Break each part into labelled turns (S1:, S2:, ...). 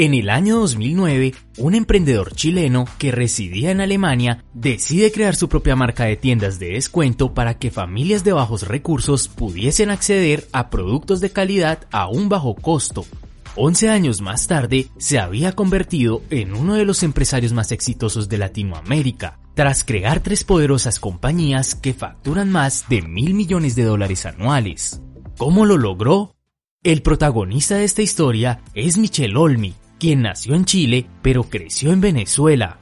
S1: En el año 2009, un emprendedor chileno que residía en Alemania decide crear su propia marca de tiendas de descuento para que familias de bajos recursos pudiesen acceder a productos de calidad a un bajo costo. 11 años más tarde, se había convertido en uno de los empresarios más exitosos de Latinoamérica, tras crear tres poderosas compañías que facturan más de mil millones de dólares anuales. ¿Cómo lo logró? El protagonista de esta historia es Michel Olmi, quien nació en Chile pero creció en Venezuela.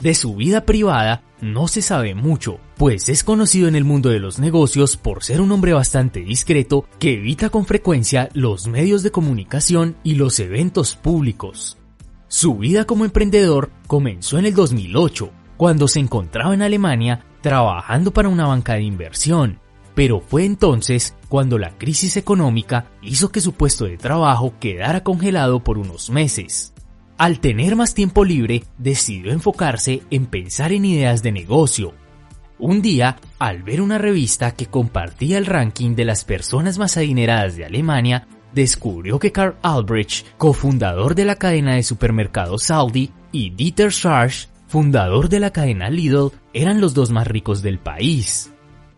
S1: De su vida privada no se sabe mucho, pues es conocido en el mundo de los negocios por ser un hombre bastante discreto que evita con frecuencia los medios de comunicación y los eventos públicos. Su vida como emprendedor comenzó en el 2008, cuando se encontraba en Alemania trabajando para una banca de inversión, pero fue entonces cuando la crisis económica hizo que su puesto de trabajo quedara congelado por unos meses. Al tener más tiempo libre, decidió enfocarse en pensar en ideas de negocio. Un día, al ver una revista que compartía el ranking de las personas más adineradas de Alemania, descubrió que Karl Albrecht, cofundador de la cadena de supermercados Aldi, y Dieter Scharsch, fundador de la cadena Lidl, eran los dos más ricos del país.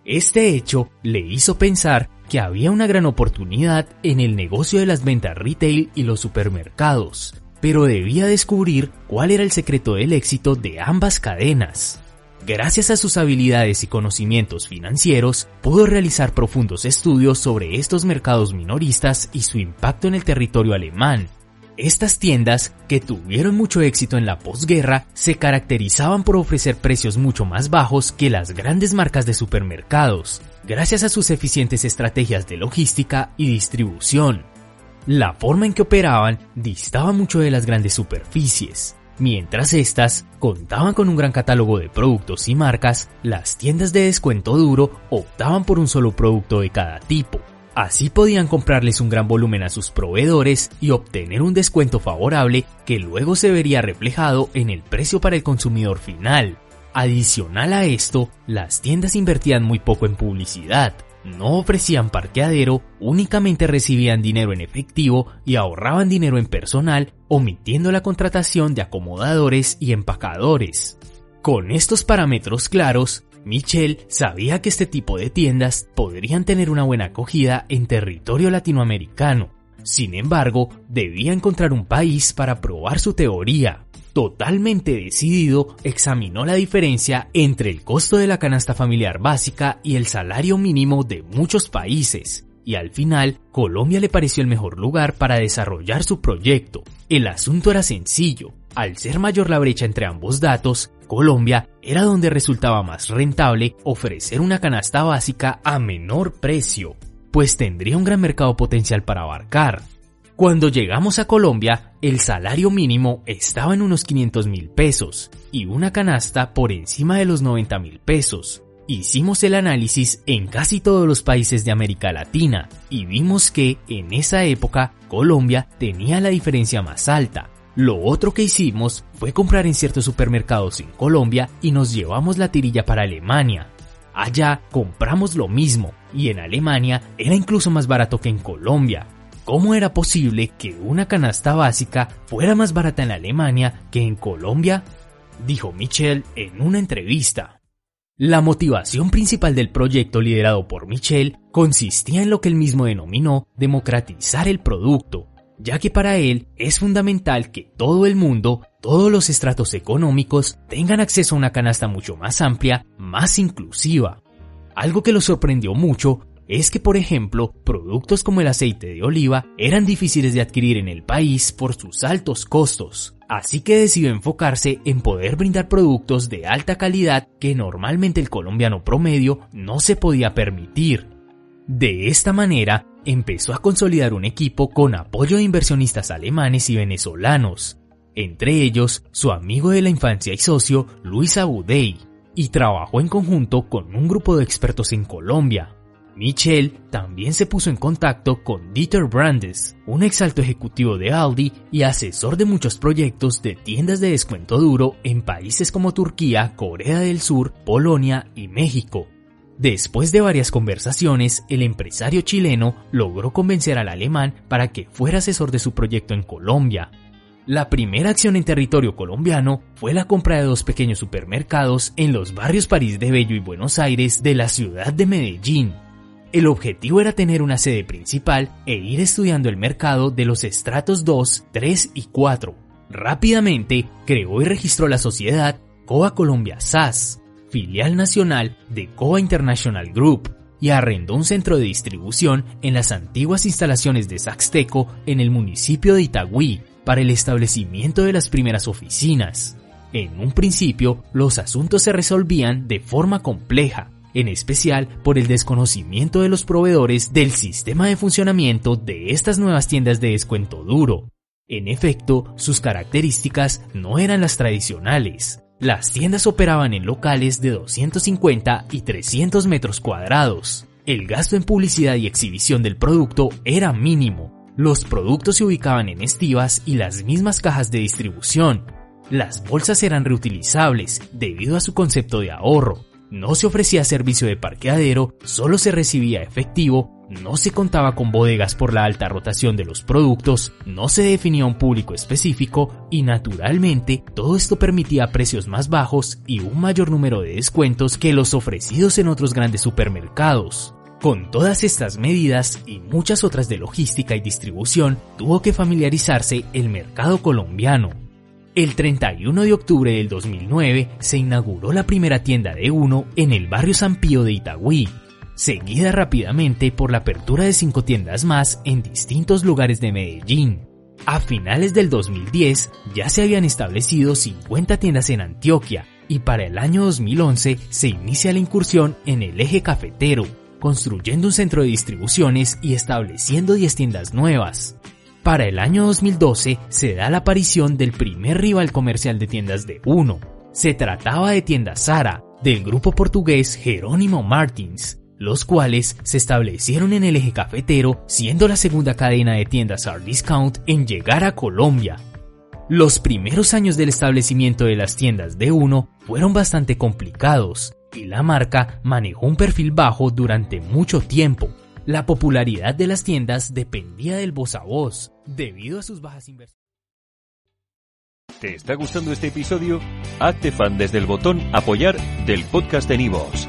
S1: Este hecho le hizo pensar que había una gran oportunidad en el negocio de las ventas retail y los supermercados, pero debía descubrir cuál era el secreto del éxito de ambas cadenas. Gracias a sus habilidades y conocimientos financieros, pudo realizar profundos estudios sobre estos mercados minoristas y su impacto en el territorio alemán, estas tiendas, que tuvieron mucho éxito en la posguerra, se caracterizaban por ofrecer precios mucho más bajos que las grandes marcas de supermercados, gracias a sus eficientes estrategias de logística y distribución. La forma en que operaban distaba mucho de las grandes superficies. Mientras estas contaban con un gran catálogo de productos y marcas, las tiendas de descuento duro optaban por un solo producto de cada tipo. Así podían comprarles un gran volumen a sus proveedores y obtener un descuento favorable que luego se vería reflejado en el precio para el consumidor final. Adicional a esto, las tiendas invertían muy poco en publicidad, no ofrecían parqueadero, únicamente recibían dinero en efectivo y ahorraban dinero en personal, omitiendo la contratación de acomodadores y empacadores. Con estos parámetros claros, Michelle sabía que este tipo de tiendas podrían tener una buena acogida en territorio latinoamericano. Sin embargo, debía encontrar un país para probar su teoría. Totalmente decidido, examinó la diferencia entre el costo de la canasta familiar básica y el salario mínimo de muchos países, y al final Colombia le pareció el mejor lugar para desarrollar su proyecto. El asunto era sencillo, al ser mayor la brecha entre ambos datos, Colombia era donde resultaba más rentable ofrecer una canasta básica a menor precio, pues tendría un gran mercado potencial para abarcar. Cuando llegamos a Colombia, el salario mínimo estaba en unos 500 mil pesos y una canasta por encima de los 90 mil pesos. Hicimos el análisis en casi todos los países de América Latina y vimos que en esa época Colombia tenía la diferencia más alta, lo otro que hicimos fue comprar en ciertos supermercados en Colombia y nos llevamos la tirilla para Alemania. Allá compramos lo mismo y en Alemania era incluso más barato que en Colombia. ¿Cómo era posible que una canasta básica fuera más barata en Alemania que en Colombia? Dijo Michel en una entrevista. La motivación principal del proyecto liderado por Michel consistía en lo que él mismo denominó democratizar el producto, ya que para él es fundamental que todo el mundo, todos los estratos económicos, tengan acceso a una canasta mucho más amplia, más inclusiva. Algo que lo sorprendió mucho es que, por ejemplo, productos como el aceite de oliva eran difíciles de adquirir en el país por sus altos costos, así que decidió enfocarse en poder brindar productos de alta calidad que normalmente el colombiano promedio no se podía permitir. De esta manera, empezó a consolidar un equipo con apoyo de inversionistas alemanes y venezolanos. entre ellos su amigo de la infancia y socio Luis Abudey, y trabajó en conjunto con un grupo de expertos en Colombia. Michel también se puso en contacto con Dieter Brandes, un exalto ejecutivo de Aldi y asesor de muchos proyectos de tiendas de descuento duro en países como Turquía, Corea del Sur, Polonia y México. Después de varias conversaciones, el empresario chileno logró convencer al alemán para que fuera asesor de su proyecto en Colombia. La primera acción en territorio colombiano fue la compra de dos pequeños supermercados en los barrios París de Bello y Buenos Aires de la ciudad de Medellín. El objetivo era tener una sede principal e ir estudiando el mercado de los estratos 2, 3 y 4. Rápidamente creó y registró la sociedad Coa Colombia SAS, filial nacional de Coa International Group, y arrendó un centro de distribución en las antiguas instalaciones de Saxteco en el municipio de Itagüí, para el establecimiento de las primeras oficinas. En un principio, los asuntos se resolvían de forma compleja, en especial por el desconocimiento de los proveedores del sistema de funcionamiento de estas nuevas tiendas de descuento duro. En efecto, sus características no eran las tradicionales. Las tiendas operaban en locales de 250 y 300 metros cuadrados. El gasto en publicidad y exhibición del producto era mínimo, los productos se ubicaban en estivas y las mismas cajas de distribución. Las bolsas eran reutilizables debido a su concepto de ahorro. No se ofrecía servicio de parqueadero, solo se recibía efectivo, no se contaba con bodegas por la alta rotación de los productos, no se definía un público específico y naturalmente todo esto permitía precios más bajos y un mayor número de descuentos que los ofrecidos en otros grandes supermercados. Con todas estas medidas y muchas otras de logística y distribución, tuvo que familiarizarse el mercado colombiano. El 31 de octubre del 2009 se inauguró la primera tienda de Uno en el barrio San Pío de Itagüí, seguida rápidamente por la apertura de cinco tiendas más en distintos lugares de Medellín. A finales del 2010 ya se habían establecido 50 tiendas en Antioquia y para el año 2011 se inicia la incursión en el eje cafetero, construyendo un centro de distribuciones y estableciendo 10 tiendas nuevas. Para el año 2012 se da la aparición del primer rival comercial de tiendas de Uno. Se trataba de tiendas Sara, del grupo portugués Jerónimo Martins, los cuales se establecieron en el eje cafetero, siendo la segunda cadena de tiendas Hard Discount en llegar a Colombia. Los primeros años del establecimiento de las tiendas de Uno fueron bastante complicados, y la marca manejó un perfil bajo durante mucho tiempo. La popularidad de las tiendas dependía del voz a voz, debido a sus bajas inversiones.
S2: ¿Te está gustando este episodio? Hazte fan desde el botón Apoyar del podcast de Nivos.